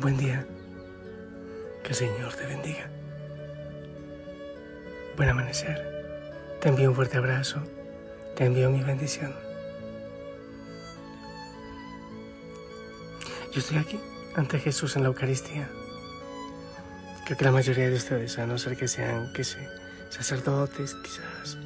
Buen día. Que el Señor te bendiga. Buen amanecer. Te envío un fuerte abrazo. Te envío mi bendición. Yo estoy aquí ante Jesús en la Eucaristía. Creo que la mayoría de ustedes, a no ser que sean, que sé, sacerdotes, quizás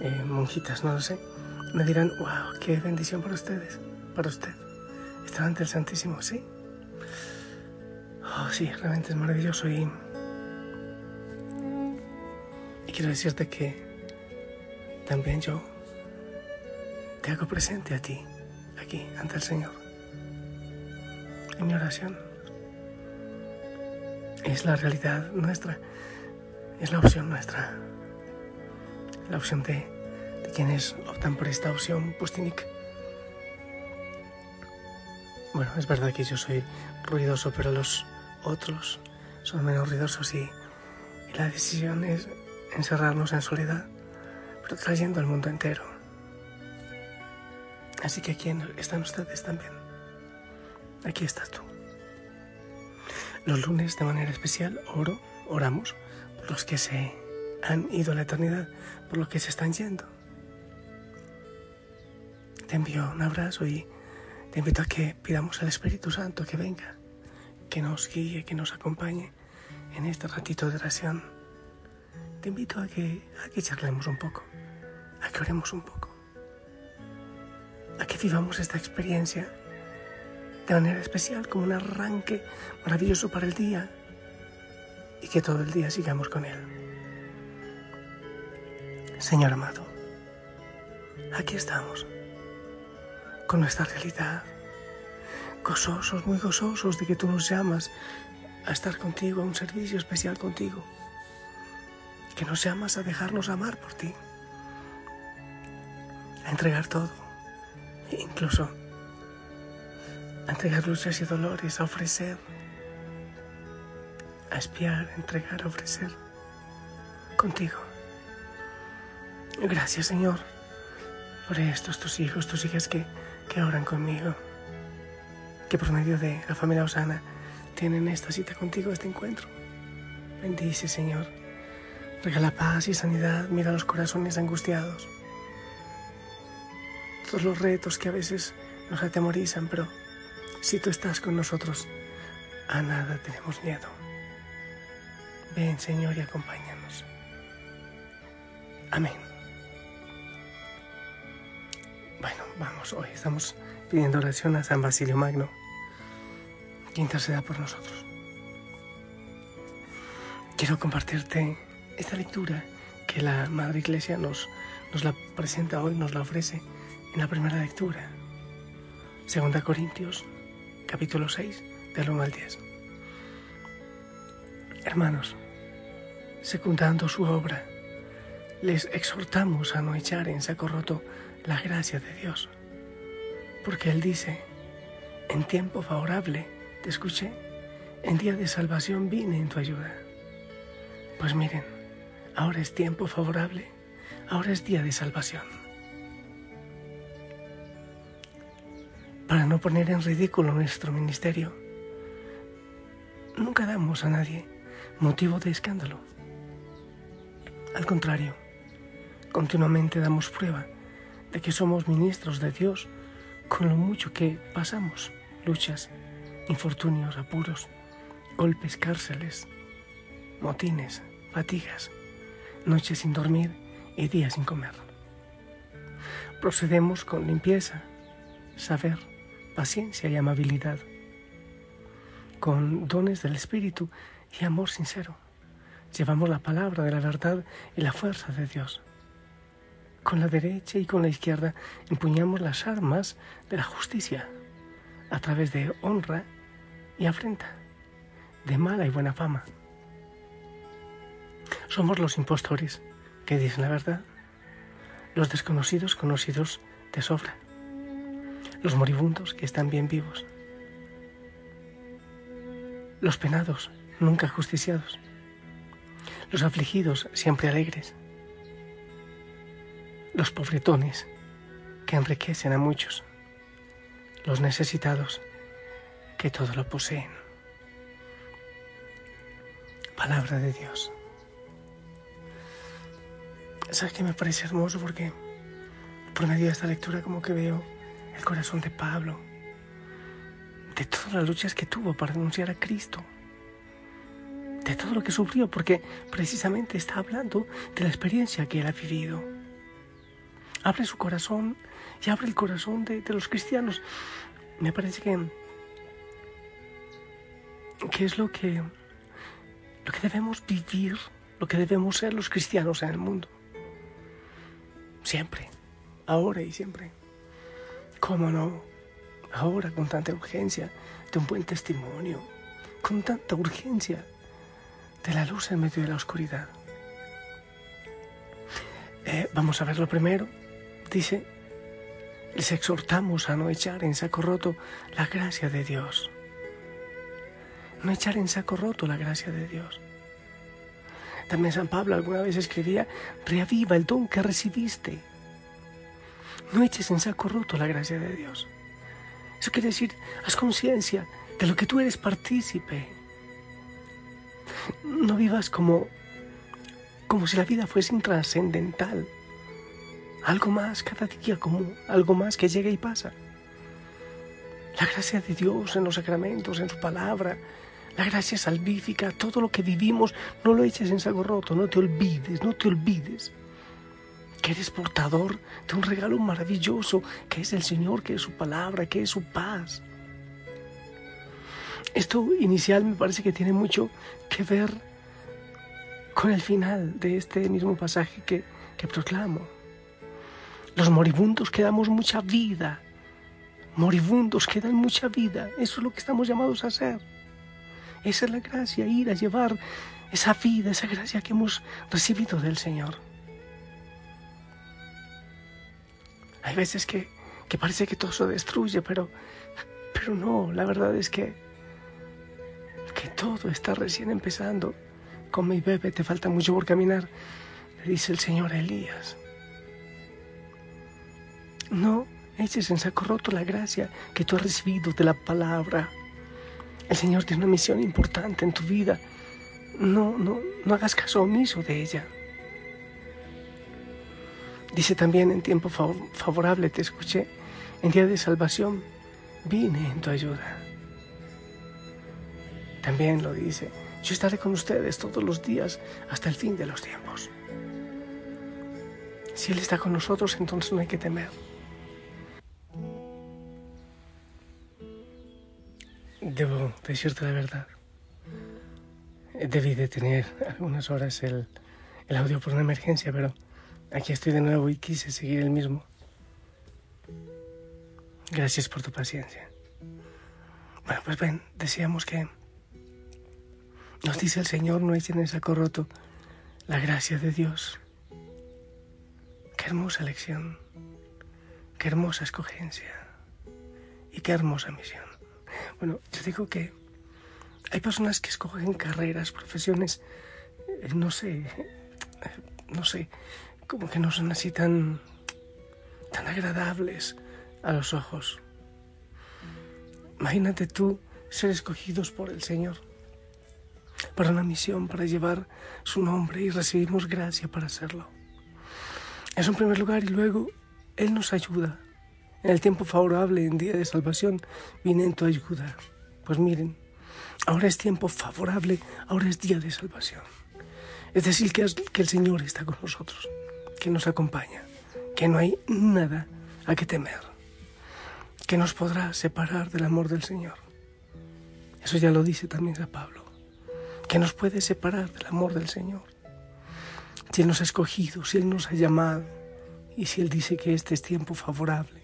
eh, monjitas, no lo sé, me dirán, wow, qué bendición para ustedes, para usted. Estar ante el Santísimo, sí. Oh, sí, realmente es maravilloso y, y quiero decirte que también yo te hago presente a ti, aquí, ante el Señor, mi oración. Es la realidad nuestra, es la opción nuestra, la opción de, quienes optan por esta opción pustínica. Bueno, es verdad que yo soy ruidoso, pero los otros son menos ruidosos y, la decisión es encerrarnos en soledad, pero trayendo al mundo entero. Así que aquí están ustedes también. Aquí estás tú. Los lunes de manera especial oro, oramos por los que se han ido a la eternidad, por los que se están yendo. Te envío un abrazo y te invito a que pidamos al Espíritu Santo que venga que nos guíe, que nos acompañe en este ratito de oración. Te invito a que, a que charlemos un poco, a que oremos un poco, a que vivamos esta experiencia de manera especial, como un arranque maravilloso para el día y que todo el día sigamos con Él. Señor amado, aquí estamos, con nuestra realidad, gozosos, muy gozosos de que tú nos llamas a estar contigo, a un servicio especial contigo, que nos llamas a dejarnos amar por ti, a entregar todo, incluso a entregar luchas y dolores, a ofrecer, a espiar, a entregar, a ofrecer. Contigo. Gracias Señor por estos tus hijos, tus hijas que, que oran conmigo que por medio de la familia Osana tienen esta cita contigo, este encuentro. Bendice, Señor. Regala paz y sanidad. Mira los corazones angustiados. Todos los retos que a veces nos atemorizan, pero si tú estás con nosotros, a nada tenemos miedo. Ven, Señor, y acompáñanos. Amén. Bueno, vamos, hoy estamos pidiendo oración a San Basilio Magno que interceda por nosotros. Quiero compartirte esta lectura que la Madre Iglesia nos, nos la presenta hoy, nos la ofrece en la primera lectura. Segunda Corintios, capítulo 6, del 1 al 10. Hermanos, secundando su obra, les exhortamos a no echar en saco roto la gracia de Dios, porque Él dice, en tiempo favorable te escuché, en día de salvación vine en tu ayuda. Pues miren, ahora es tiempo favorable, ahora es día de salvación. Para no poner en ridículo nuestro ministerio, nunca damos a nadie motivo de escándalo. Al contrario, continuamente damos prueba de que somos ministros de Dios con lo mucho que pasamos, luchas, infortunios, apuros, golpes, cárceles, motines, fatigas, noches sin dormir y días sin comer. Procedemos con limpieza, saber, paciencia y amabilidad, con dones del Espíritu y amor sincero. Llevamos la palabra de la verdad y la fuerza de Dios. Con la derecha y con la izquierda empuñamos las armas de la justicia a través de honra y afrenta, de mala y buena fama. Somos los impostores que dicen la verdad, los desconocidos conocidos de sobra, los moribundos que están bien vivos, los penados nunca justiciados, los afligidos siempre alegres, los pobretones que enriquecen a muchos, los necesitados que todo lo poseen. Palabra de Dios. ¿Sabes qué me parece hermoso? Porque por medio de esta lectura como que veo el corazón de Pablo, de todas las luchas que tuvo para denunciar a Cristo, de todo lo que sufrió, porque precisamente está hablando de la experiencia que él ha vivido abre su corazón y abre el corazón de, los cristianos. Me parece que, que es lo que, lo que debemos vivir, lo que debemos ser los cristianos en el mundo. Siempre, ahora y siempre. ¿Cómo no? Ahora con tanta urgencia de un buen testimonio, con tanta urgencia de la luz en medio de la oscuridad. Eh, vamos a ver lo primero, Dice, les exhortamos a no echar en saco roto la gracia de Dios. No echar en saco roto la gracia de Dios. También San Pablo alguna vez escribía, reaviva el don que recibiste. No eches en saco roto la gracia de Dios. Eso quiere decir, haz conciencia de lo que tú eres partícipe. No vivas como, como si la vida fuese intrascendental algo más cada día, como algo más que llega y pasa. La gracia de Dios en los sacramentos, en su palabra, la gracia salvífica, todo lo que vivimos, no lo eches en saco roto, no te olvides, no te olvides que eres portador de un regalo maravilloso que es el Señor, que es su palabra, que es su paz. Esto inicial me parece que tiene mucho que ver con el final de este mismo pasaje que, que proclamo. Los moribundos que damos mucha vida. Moribundos que dan mucha vida. Eso es lo que estamos llamados a hacer. Esa es la gracia, ir a llevar esa vida, esa gracia que hemos recibido del Señor. Hay veces que, que parece que todo se destruye, pero, pero no, la verdad es que, que todo está recién empezando. Come y bebe, te falta mucho por caminar, le dice el Señor Elías. No eches en saco roto la gracia que tú has recibido de la palabra. El Señor tiene una misión importante en tu vida. No, no, no hagas caso omiso de ella. Dice también en tiempo favorable te escuché, en día de salvación vine en tu ayuda. También lo dice, yo estaré con ustedes todos los días hasta el fin de los tiempos. Si Él está con nosotros, entonces no hay que temer. Debo decirte la verdad. Debí de tener algunas horas el, el audio por una emergencia, pero aquí estoy de nuevo y quise seguir el mismo. Gracias por tu paciencia. Bueno, pues ven, decíamos que nos dice el Señor, no echen en saco roto la gracia de Dios. Qué hermosa lección, qué hermosa escogencia y qué hermosa misión. Bueno, yo digo que hay personas que escogen carreras, profesiones, eh, no sé, no sé, como que no son así tan, tan agradables a los ojos. Imagínate tú ser escogidos por el Señor para una misión, para llevar su nombre y recibimos gracia para hacerlo. Eso en primer lugar y luego Él nos ayuda en el tiempo favorable, en día de salvación, viene en tu ayuda. Pues miren, Ahora es tiempo favorable, ahora es día de salvación. Es decir, que, que el Señor está con nosotros, que nos acompaña, que no hay nada a que temer, que nos podrá separar del amor del Señor. Eso ya lo dice también San Pablo, que nos puede separar del amor del Señor. Si Él nos ha escogido, si Él nos ha llamado y si Él dice que este es tiempo favorable,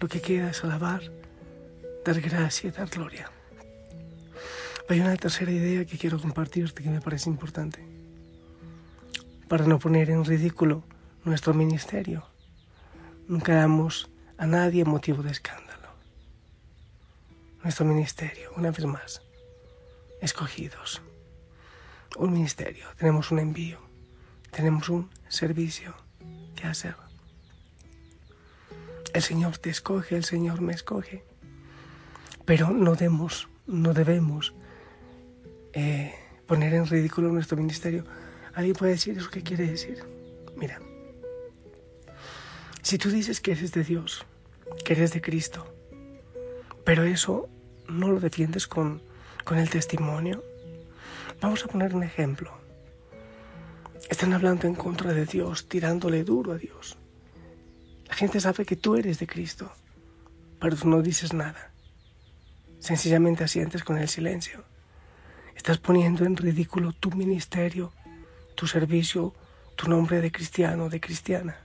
lo que queda es alabar, dar gracia dar gloria. Hay una tercera idea que quiero compartirte que me parece importante. Para no poner en ridículo nuestro ministerio, nunca damos a nadie motivo de escándalo. Nuestro ministerio, una vez más, escogidos. Un ministerio, tenemos un envío, tenemos un servicio que hacer. El Señor te escoge, el Señor me escoge, pero no no debemos eh, poner en ridículo nuestro ministerio. Alguien puede decir eso, ¿qué quiere decir? Mira, si tú dices que eres de Dios, que eres de Cristo, pero eso no lo defiendes con, con el testimonio, vamos a poner un ejemplo. Están hablando en contra de Dios, tirándole duro a Dios. La gente sabe que tú eres de Cristo, pero tú no dices nada. Sencillamente asientes con el silencio. Estás poniendo en ridículo tu ministerio, tu servicio, tu nombre de cristiano, de cristiana.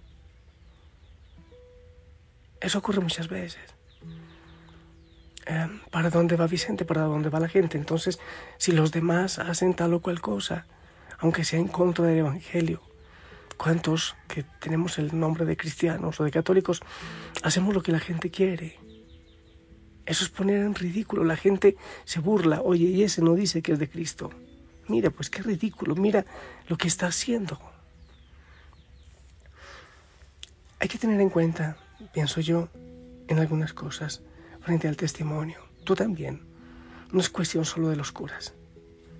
Eso ocurre muchas veces. Em, ¿Para dónde va Vicente? ¿Para dónde va la gente? Entonces, si los demás hacen tal o cual cosa, aunque sea en contra del Evangelio, ¿cuántos que tenemos el nombre de cristianos o de católicos hacemos lo que la gente quiere? Eso es poner en ridículo. La gente se burla. Oye, y ese no dice que es de Cristo. Mira, pues qué ridículo. Mira lo que está haciendo. Hay que tener en cuenta, pienso yo, en algunas cosas frente al testimonio. Tú también. No es cuestión solo de los curas.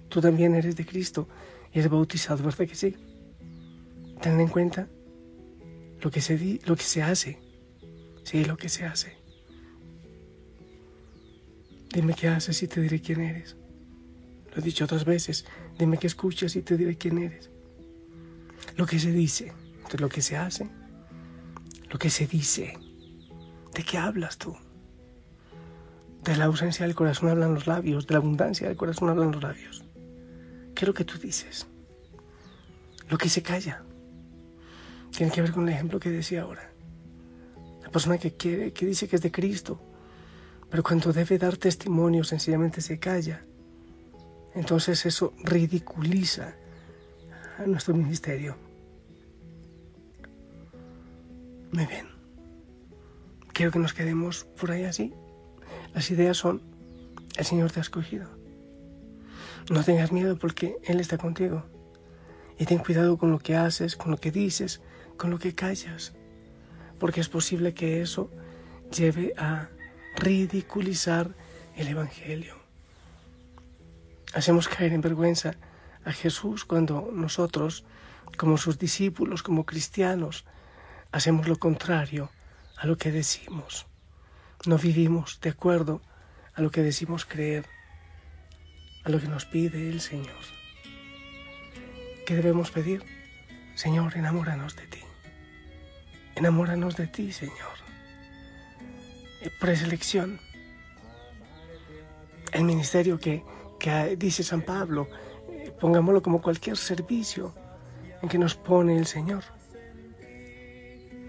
Tú también eres de Cristo y eres bautizado, ¿verdad que sí? Ten en cuenta lo que se, lo que se hace. Sí, lo que se hace. Dime qué haces y te diré quién eres. Lo he dicho otras veces. Dime qué escuchas y te diré quién eres. Lo que se dice, de lo que se hace, lo que se dice. ¿De qué hablas tú? De la ausencia del corazón hablan los labios, de la abundancia del corazón hablan los labios. ¿Qué es lo que tú dices? Lo que se calla. Tiene que ver con el ejemplo que decía ahora. La persona que quiere, que dice que es de Cristo, pero cuando debe dar testimonio sencillamente se calla. Entonces eso ridiculiza a nuestro ministerio. Muy bien. Quiero que nos quedemos por ahí así. Las ideas son, el Señor te ha escogido. No tengas miedo porque Él está contigo. Y ten cuidado con lo que haces, con lo que dices, con lo que callas. Porque es posible que eso lleve a ridiculizar el Evangelio. Hacemos caer en vergüenza a Jesús cuando nosotros, como sus discípulos, como cristianos, hacemos lo contrario a lo que decimos. No vivimos de acuerdo a lo que decimos creer, a lo que nos pide el Señor. ¿Qué debemos pedir? Señor, enamóranos de ti. Enamóranos de ti, Señor preselección. El ministerio que, que dice San Pablo, eh, pongámoslo como cualquier servicio en que nos pone el Señor.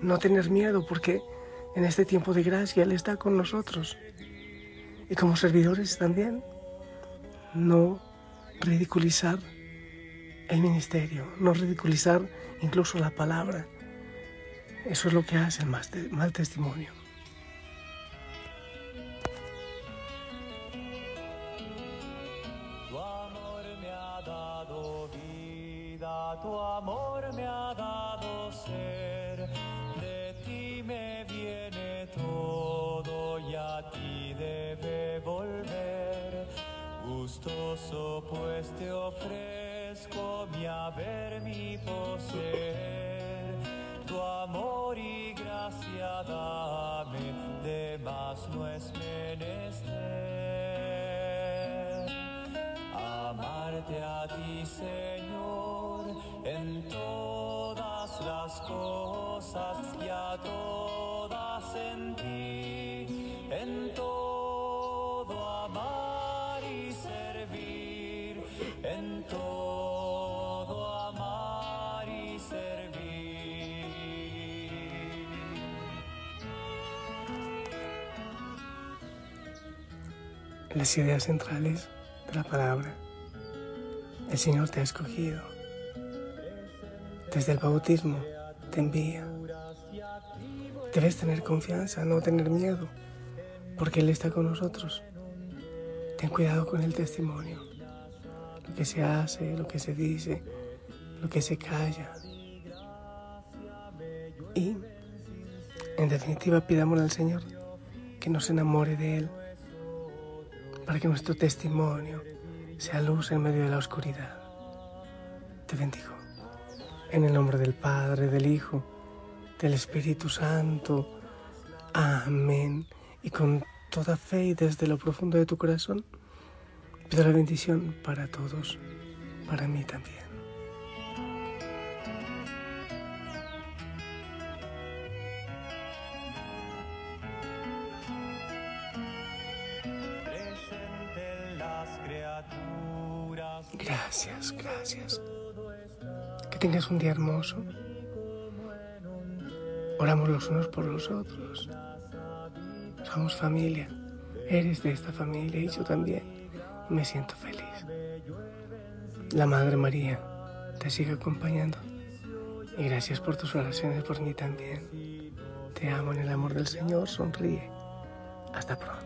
No tener miedo porque en este tiempo de gracia Él está con nosotros. Y como servidores también, no ridiculizar el ministerio, no ridiculizar incluso la palabra. Eso es lo que hace el mal testimonio. tu amor me ha dado ser, de ti me viene todo y a ti debe volver. Gustoso pues te ofrezco mi haber, mi poseer, tu amor a ti, Señor, en todas las cosas y a todas en ti, en todo amar y servir, en todo amar y servir. Las ideas centrales de la palabra. El Señor te ha escogido. Desde el bautismo te envía. Debes tener confianza, no tener miedo, porque Él está con nosotros. Ten cuidado con el testimonio, lo que se hace, lo que se dice, lo que se calla. Y, en definitiva, pidamos al Señor que nos enamore de Él, para que nuestro testimonio sea luz en medio de la oscuridad. Te bendigo. En el nombre del Padre, del Hijo, del Espíritu Santo. Amén. Y con toda fe y desde lo profundo de tu corazón, pido la bendición para todos, para mí también. Gracias, gracias. Que tengas un día hermoso. Oramos los unos por los otros. Somos familia. Eres de esta familia y yo también. Me siento feliz. La Madre María te sigue acompañando. Y gracias por tus oraciones por mí también. Te amo en el amor del Señor. Sonríe. Hasta pronto.